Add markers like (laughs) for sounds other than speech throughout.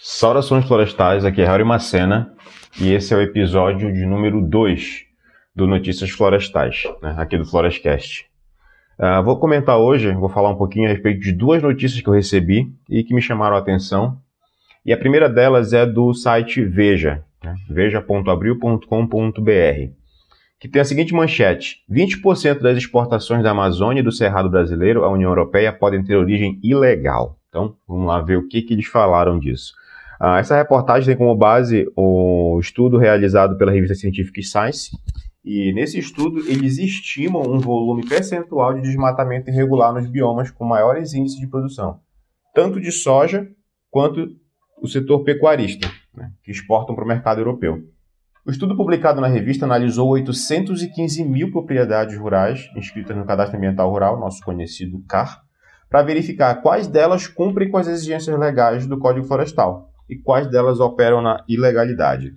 Saudações florestais, aqui é Harry Macena e esse é o episódio de número 2 do Notícias Florestais, né, aqui do Florescast. Uh, vou comentar hoje, vou falar um pouquinho a respeito de duas notícias que eu recebi e que me chamaram a atenção. E a primeira delas é do site Veja, né, veja.abril.com.br, que tem a seguinte manchete: 20% das exportações da Amazônia e do Cerrado brasileiro à União Europeia podem ter origem ilegal. Então, vamos lá ver o que, que eles falaram disso. Ah, essa reportagem tem como base o estudo realizado pela revista científica Science, e nesse estudo eles estimam um volume percentual de desmatamento irregular nos biomas com maiores índices de produção, tanto de soja quanto o setor pecuarista, né, que exportam para o mercado europeu. O estudo publicado na revista analisou 815 mil propriedades rurais inscritas no Cadastro Ambiental Rural, nosso conhecido CAR, para verificar quais delas cumprem com as exigências legais do Código Florestal, e quais delas operam na ilegalidade.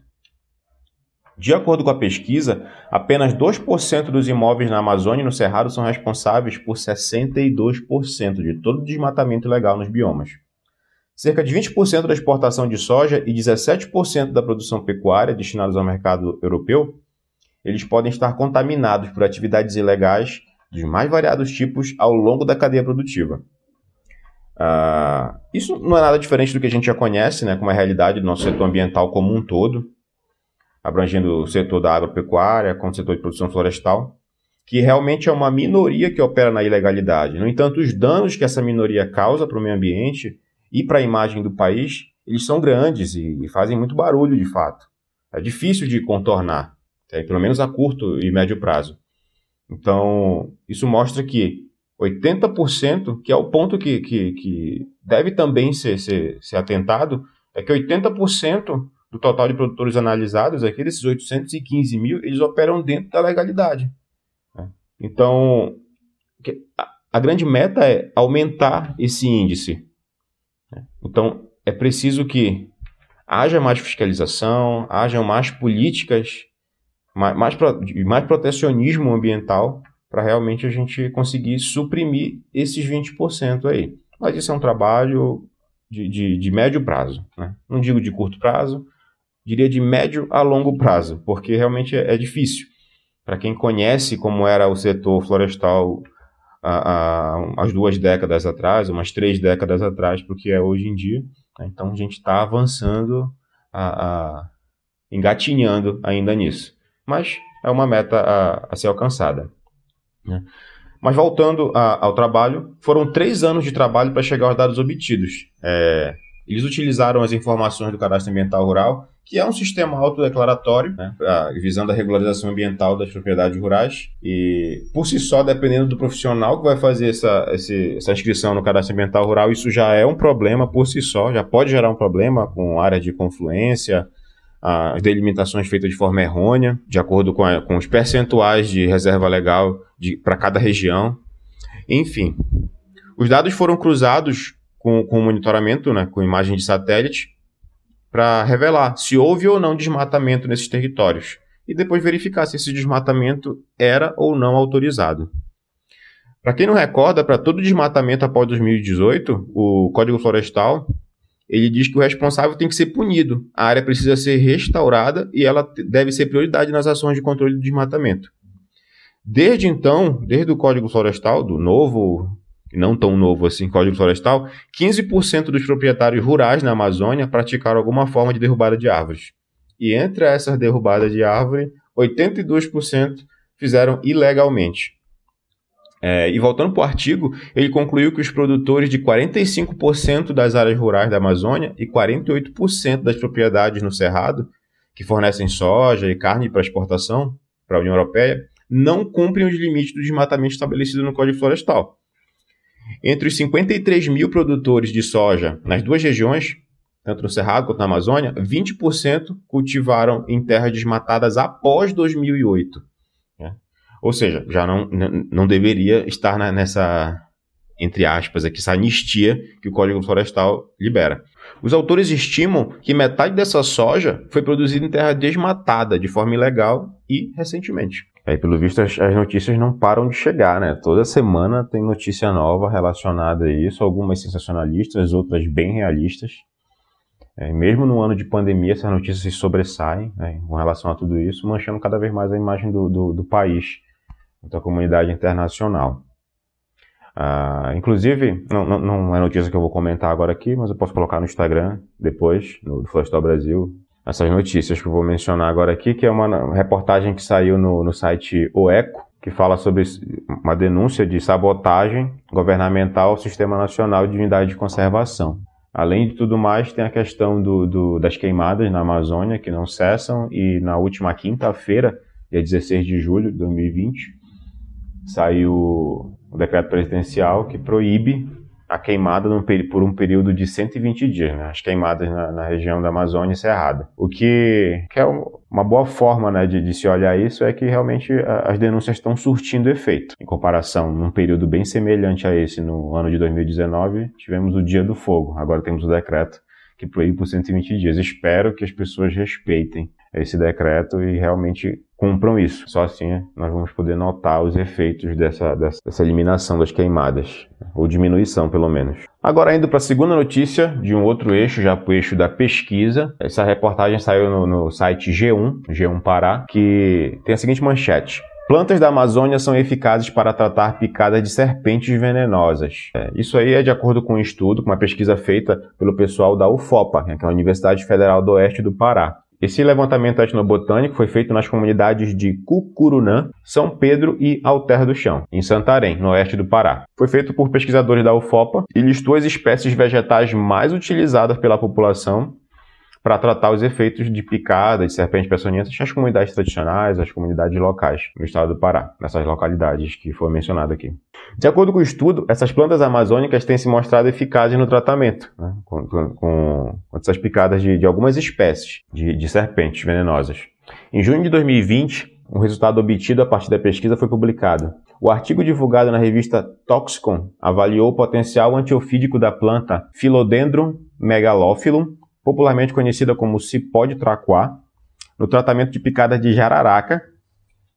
De acordo com a pesquisa, apenas 2% dos imóveis na Amazônia e no Cerrado são responsáveis por 62% de todo o desmatamento ilegal nos biomas. Cerca de 20% da exportação de soja e 17% da produção pecuária destinados ao mercado europeu, eles podem estar contaminados por atividades ilegais dos mais variados tipos ao longo da cadeia produtiva. Uh, isso não é nada diferente do que a gente já conhece, né, como a realidade do nosso setor ambiental como um todo, abrangendo o setor da agropecuária, como o setor de produção florestal, que realmente é uma minoria que opera na ilegalidade. No entanto, os danos que essa minoria causa para o meio ambiente e para a imagem do país, eles são grandes e, e, fazem muito barulho de fato. É difícil de contornar, é, pelo menos a curto e médio prazo. Então, isso mostra que 80%, que é o ponto que, que, que deve também ser, ser, ser, atentado, é que 80% do total de produtores analisados, aqui desses 815 mil, eles operam dentro da legalidade. Né? Então, a grande meta é aumentar esse índice. Né? Então, é preciso que haja mais fiscalização, haja mais políticas, mais, mais, mais protecionismo ambiental para realmente a gente conseguir suprimir esses 20% aí. Mas isso é um trabalho de, de, de médio prazo. Né? Não digo de curto prazo, diria de médio a longo prazo, porque realmente é, é difícil. Para quem conhece como era o setor florestal há, as duas décadas atrás, umas três décadas atrás, para o que é hoje em dia, né? então a gente está avançando, a, a, engatinhando ainda nisso. Mas é uma meta a, a ser alcançada. Né? Mas voltando a, ao trabalho, foram três anos de trabalho para chegar aos dados obtidos. É, eles utilizaram as informações do Cadastro Ambiental Rural, que é um sistema autodeclaratório, né, visando a regularização ambiental das propriedades rurais. E, por si só, dependendo do profissional que vai fazer essa, esse, essa inscrição no Cadastro Ambiental Rural, isso já é um problema por si só, já pode gerar um problema com área de confluência, as delimitações feitas de forma errônea, de acordo com, a, com os percentuais de reserva legal para cada região. Enfim, os dados foram cruzados com, com monitoramento, né, com imagem de satélite, para revelar se houve ou não desmatamento nesses territórios e depois verificar se esse desmatamento era ou não autorizado. Para quem não recorda, para todo desmatamento após 2018, o Código Florestal ele diz que o responsável tem que ser punido. A área precisa ser restaurada e ela deve ser prioridade nas ações de controle do desmatamento. Desde então, desde o Código Florestal, do novo, não tão novo assim, Código Florestal, 15% dos proprietários rurais na Amazônia praticaram alguma forma de derrubada de árvores. E entre essas derrubadas de árvore, 82% fizeram ilegalmente. É, e voltando para o artigo, ele concluiu que os produtores de 45% das áreas rurais da Amazônia e 48% das propriedades no Cerrado, que fornecem soja e carne para exportação para a União Europeia, não cumprem os limites do desmatamento estabelecido no Código Florestal. Entre os 53 mil produtores de soja nas duas regiões, tanto no Cerrado quanto na Amazônia, 20% cultivaram em terras desmatadas após 2008. Ou seja, já não, não deveria estar na, nessa, entre aspas, aqui, essa anistia que o Código Florestal libera. Os autores estimam que metade dessa soja foi produzida em terra desmatada de forma ilegal e recentemente. Aí, pelo visto, as, as, notícias não param de chegar, né? Toda semana tem notícia nova relacionada a isso, algumas sensacionalistas, outras bem realistas. É, mesmo no ano de pandemia, essas notícias se sobressaem né, com relação a tudo isso, manchando cada vez mais a imagem do, do, do país, da comunidade internacional. Ah, inclusive, não, não, não, é notícia que eu vou comentar agora aqui, mas eu posso colocar no Instagram depois, no Florestal Brasil, essas notícias que eu vou mencionar agora aqui, que é uma reportagem que saiu no, no site O Eco, que fala sobre uma denúncia de sabotagem governamental ao Sistema Nacional de Unidade de Conservação. Além de tudo mais, tem a questão do, do, das queimadas na Amazônia, que não cessam, e na última quinta-feira, dia 16 de julho de 2020, saiu o decreto presidencial que proíbe a queimada por um período de 120 dias, né? as queimadas na, na, região da Amazônia e Cerrado. O que, que é uma boa forma né, de, de, se olhar isso é que realmente as denúncias estão surtindo efeito. Em comparação, num período bem semelhante a esse, no ano de 2019, tivemos o Dia do Fogo, agora temos o decreto que proíbe por 120 dias. Espero que as pessoas respeitem esse decreto e realmente cumpram isso. Só assim nós vamos poder notar os efeitos dessa, dessa, dessa eliminação das queimadas, ou diminuição pelo menos. Agora indo para a segunda notícia de um outro eixo, já para o eixo da pesquisa. Essa reportagem saiu no, no site G1, G1 Pará, que tem a seguinte manchete. Plantas da Amazônia são eficazes para tratar picadas de serpentes venenosas. É, isso aí é de acordo com um estudo, com uma pesquisa feita pelo pessoal da UFOPA, que é a Universidade Federal do Oeste do Pará. Esse levantamento etnobotânico foi feito nas comunidades de Cucurunã, São Pedro e Alter do Chão, em Santarém, no oeste do Pará. Foi feito por pesquisadores da UFOPA e listou as espécies vegetais mais utilizadas pela população para tratar os efeitos de picada de serpentes peçonhentas nas comunidades tradicionais, as comunidades locais no estado do Pará, nessas localidades que foi mencionado aqui. De acordo com o estudo, essas plantas amazônicas têm se mostrado eficazes no tratamento né, com, com, com, essas picadas de, de algumas espécies de, de serpentes venenosas. Em junho de 2020, um resultado obtido a partir da pesquisa foi publicado. O artigo divulgado na revista Toxicon avaliou o potencial antiofídico da planta Philodendron megalophyllum popularmente conhecida como cipó de traquá, no tratamento de picada de jararaca,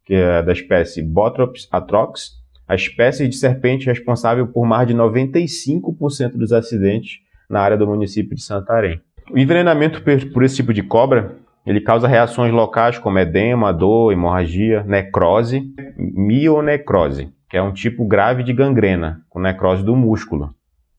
que é da espécie Botrops atrox, a espécie de serpente responsável por mais de 95% dos acidentes na área do município de Santarém. O envenenamento por esse tipo de cobra ele causa reações locais como edema, dor, hemorragia, necrose, mionecrose, que é um tipo grave de gangrena, com necrose do músculo.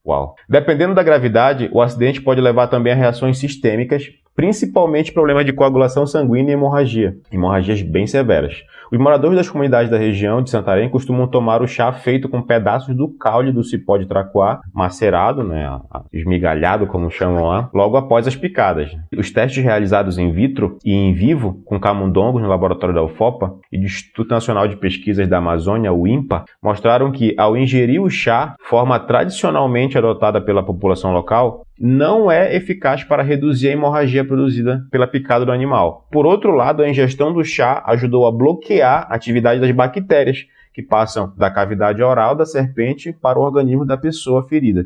Uau. Dependendo da gravidade, o acidente pode levar também a reações sistêmicas, principalmente problemas de coagulação sanguínea e hemorragia, hemorragias bem severas. Os moradores das comunidades da região de Santarém costumam tomar o chá feito com pedaços do caule do cipó de tracuá, macerado, né, esmigalhado, como chamam lá, logo após as picadas. Os testes realizados in vitro e em vivo com camundongos no laboratório da UFOPA e do Instituto Nacional de Pesquisas da Amazônia, o INPA, mostraram que ao ingerir o chá, forma tradicionalmente adotada pela população local, não é eficaz para reduzir a hemorragia produzida pela picada do animal. Por outro lado, a ingestão do chá ajudou a bloquear a atividade das bactérias que passam da cavidade oral da serpente para o organismo da pessoa ferida.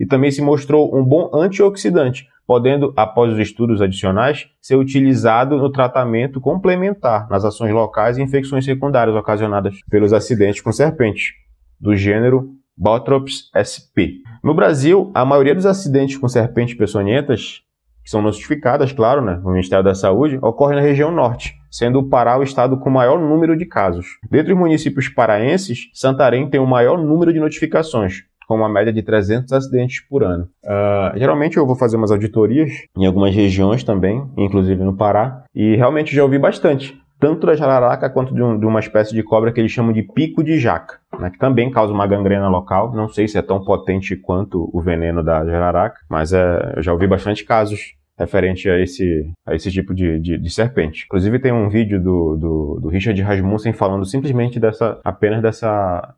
E também se mostrou um bom antioxidante, podendo, após os estudos adicionais, ser utilizado no tratamento complementar nas ações locais e infecções secundárias ocasionadas pelos acidentes com serpentes, do gênero Botrops sp. No Brasil, a maioria dos acidentes com serpentes peçonhentas, que são notificadas, claro, né, no Ministério da Saúde, ocorre na região norte, sendo o Pará o estado com maior número de casos. Dentre os municípios paraenses, Santarém tem o maior número de notificações, com uma média de 300 acidentes por ano. Uh, geralmente eu vou fazer umas auditorias em algumas regiões também, inclusive no Pará, e realmente já ouvi bastante tanto da jararaca quanto de, um, de, uma espécie de cobra que eles chamam de pico de jaca, né, que também causa uma gangrena local. Não sei se é tão potente quanto o veneno da jararaca, mas é, eu já ouvi bastante casos referente a esse, a esse tipo de, de, de serpente. Inclusive tem um vídeo do, do, do Richard Rasmussen falando simplesmente dessa apenas dessa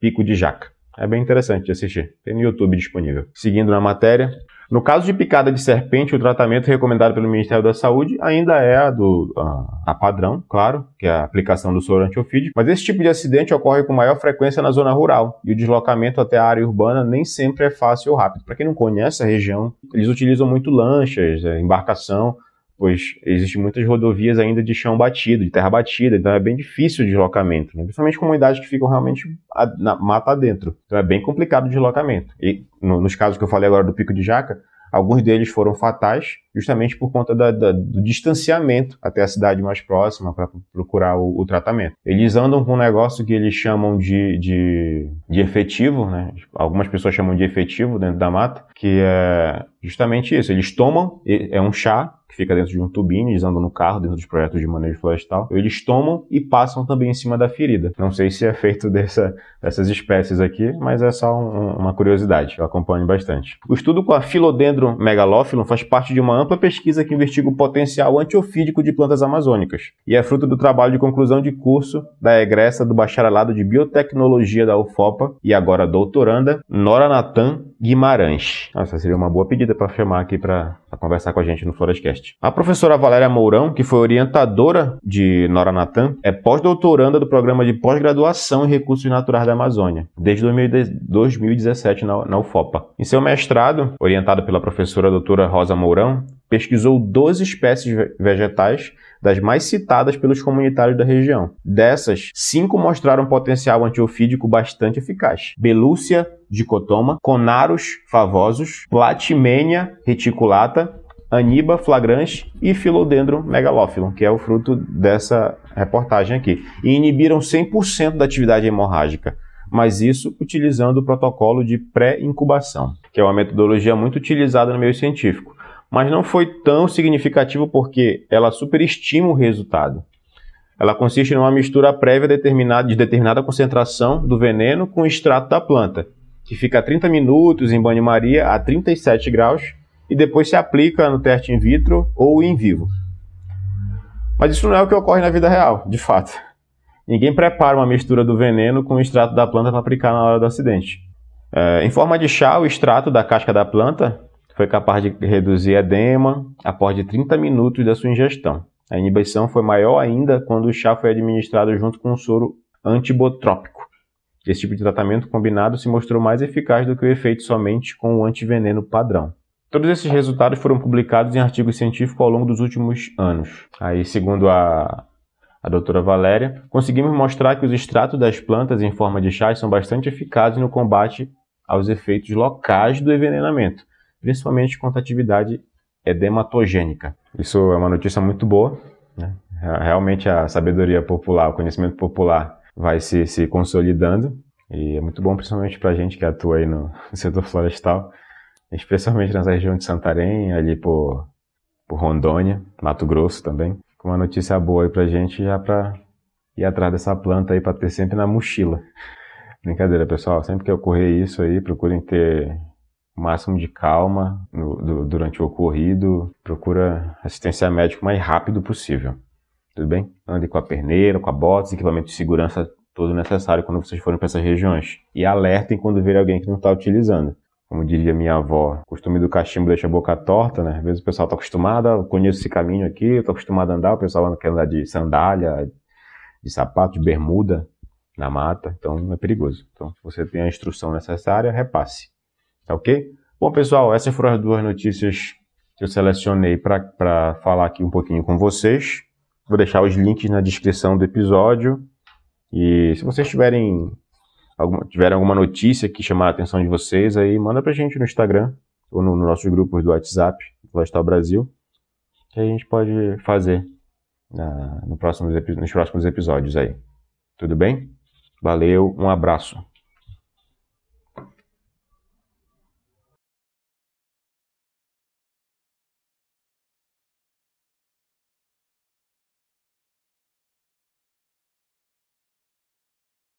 pico de jaca. É bem interessante de assistir. Tem no YouTube disponível. Seguindo na matéria, no caso de picada de serpente, o tratamento recomendado pelo Ministério da Saúde ainda é a, do, a, a padrão, claro, que é a aplicação do soro antiofídico, mas esse tipo de acidente ocorre com maior frequência na zona rural e o deslocamento até a área urbana nem sempre é fácil ou rápido. Para quem não conhece a região, eles utilizam muito lanchas, é, embarcação, pois existem muitas rodovias ainda de chão batido, de terra batida, então é bem difícil o deslocamento, né? principalmente comunidades que ficam realmente a, na mata dentro. Então é bem complicado o deslocamento. E no, nos casos que eu falei agora do Pico de Jaca, Alguns deles foram fatais, justamente por conta da, da, do distanciamento até a cidade mais próxima para procurar o, o, tratamento. Eles andam com um negócio que eles chamam de, de, de efetivo, né? algumas pessoas chamam de efetivo dentro da mata, que é justamente isso. Eles tomam, é um chá que fica dentro de um tubinho, eles andam no carro, dentro dos projetos de manejo florestal. Eles tomam e passam também em cima da ferida. Não sei se é feito (laughs) dessa, dessas espécies aqui, mas é só um, uma curiosidade, eu acompanho bastante. O estudo com a Philodendron megalophyllum faz parte de uma ampla pesquisa que investiga o potencial antiofídico de plantas amazônicas e é fruto do trabalho de conclusão de curso da egressa do bacharelado de biotecnologia da UFOPA e agora doutoranda Nora Natan Guimarães. Nossa, seria uma boa pedida para chamar aqui para conversar com a gente no Florescast. A professora Valéria Mourão, que foi orientadora de Nora Natan, é pós-doutoranda do programa de pós-graduação em recursos naturais da Amazônia, desde 2017 na, na UFOPA. Em seu mestrado, orientado pela professora doutora Rosa Mourão, pesquisou 12 espécies vegetais das mais citadas pelos comunitários da região. Dessas, cinco mostraram potencial antiofídico bastante eficaz. Belúcia dicotoma, Conarus favosus, Platimenia reticulata, Aniba flagrans e Philodendron megalophyllum, que é o fruto dessa reportagem aqui. E inibiram 100% da atividade hemorrágica, mas isso utilizando o protocolo de pré-incubação, que é uma metodologia muito utilizada no meio científico mas não foi tão significativo porque ela superestima o resultado. Ela consiste numa mistura prévia determinada, de determinada concentração do veneno com o extrato da planta, que fica a 30 minutos em banho-maria a 37 graus e depois se aplica no teste in vitro ou in vivo. Mas isso não é o que ocorre na vida real, de fato. Ninguém prepara uma mistura do veneno com o extrato da planta para aplicar na hora do acidente. É, em forma de chá, o extrato da casca da planta foi capaz de reduzir edema após de 30 minutos da sua ingestão. A inibição foi maior ainda quando o chá foi administrado junto com um soro antibotrópico. Esse tipo de tratamento combinado se mostrou mais eficaz do que o efeito somente com o antiveneno padrão. Todos esses resultados foram publicados em artigos científicos ao longo dos últimos anos. Aí, segundo a, a doutora Valéria, conseguimos mostrar que os extratos das plantas em forma de chá são bastante eficazes no combate aos efeitos locais do envenenamento, principalmente quanto à atividade edematogênica. Isso é uma notícia muito boa. Né? Realmente a sabedoria popular, o conhecimento popular vai se, se consolidando e é muito bom principalmente para a gente que atua aí no (laughs) setor florestal, especialmente nessa região de Santarém, ali por, por Rondônia, Mato Grosso também. Uma notícia boa aí para a gente já para ir atrás dessa planta aí para ter sempre na mochila. Brincadeira, pessoal. Sempre que ocorrer isso aí, procurem ter o máximo de calma no, do, durante o ocorrido, procura assistência médica o mais rápido possível. Tudo bem? Ande com a perneira, com a bota, equipamento de segurança todo necessário quando vocês forem para essas regiões. E alertem quando ver alguém que não está utilizando. Como diria minha avó, costume do cachimbo deixa a boca torta, né? Às vezes o pessoal está acostumado, eu conheço esse caminho aqui, estou acostumado a andar, o pessoal quer andar de sandália, de sapato, de bermuda na mata, então é perigoso. Então, se você tem a instrução necessária, repasse. Tá ok? Bom, pessoal, essas foram as duas notícias que eu selecionei para falar aqui um pouquinho com vocês. Vou deixar os links na descrição do episódio. E se vocês tiverem alguma, tiverem alguma notícia que chamar a atenção de vocês, aí manda pra gente no Instagram ou no, no nossos grupos do WhatsApp, Florestal Brasil, que a gente pode fazer na, no próximo, nos próximos episódios aí. Tudo bem? Valeu, um abraço.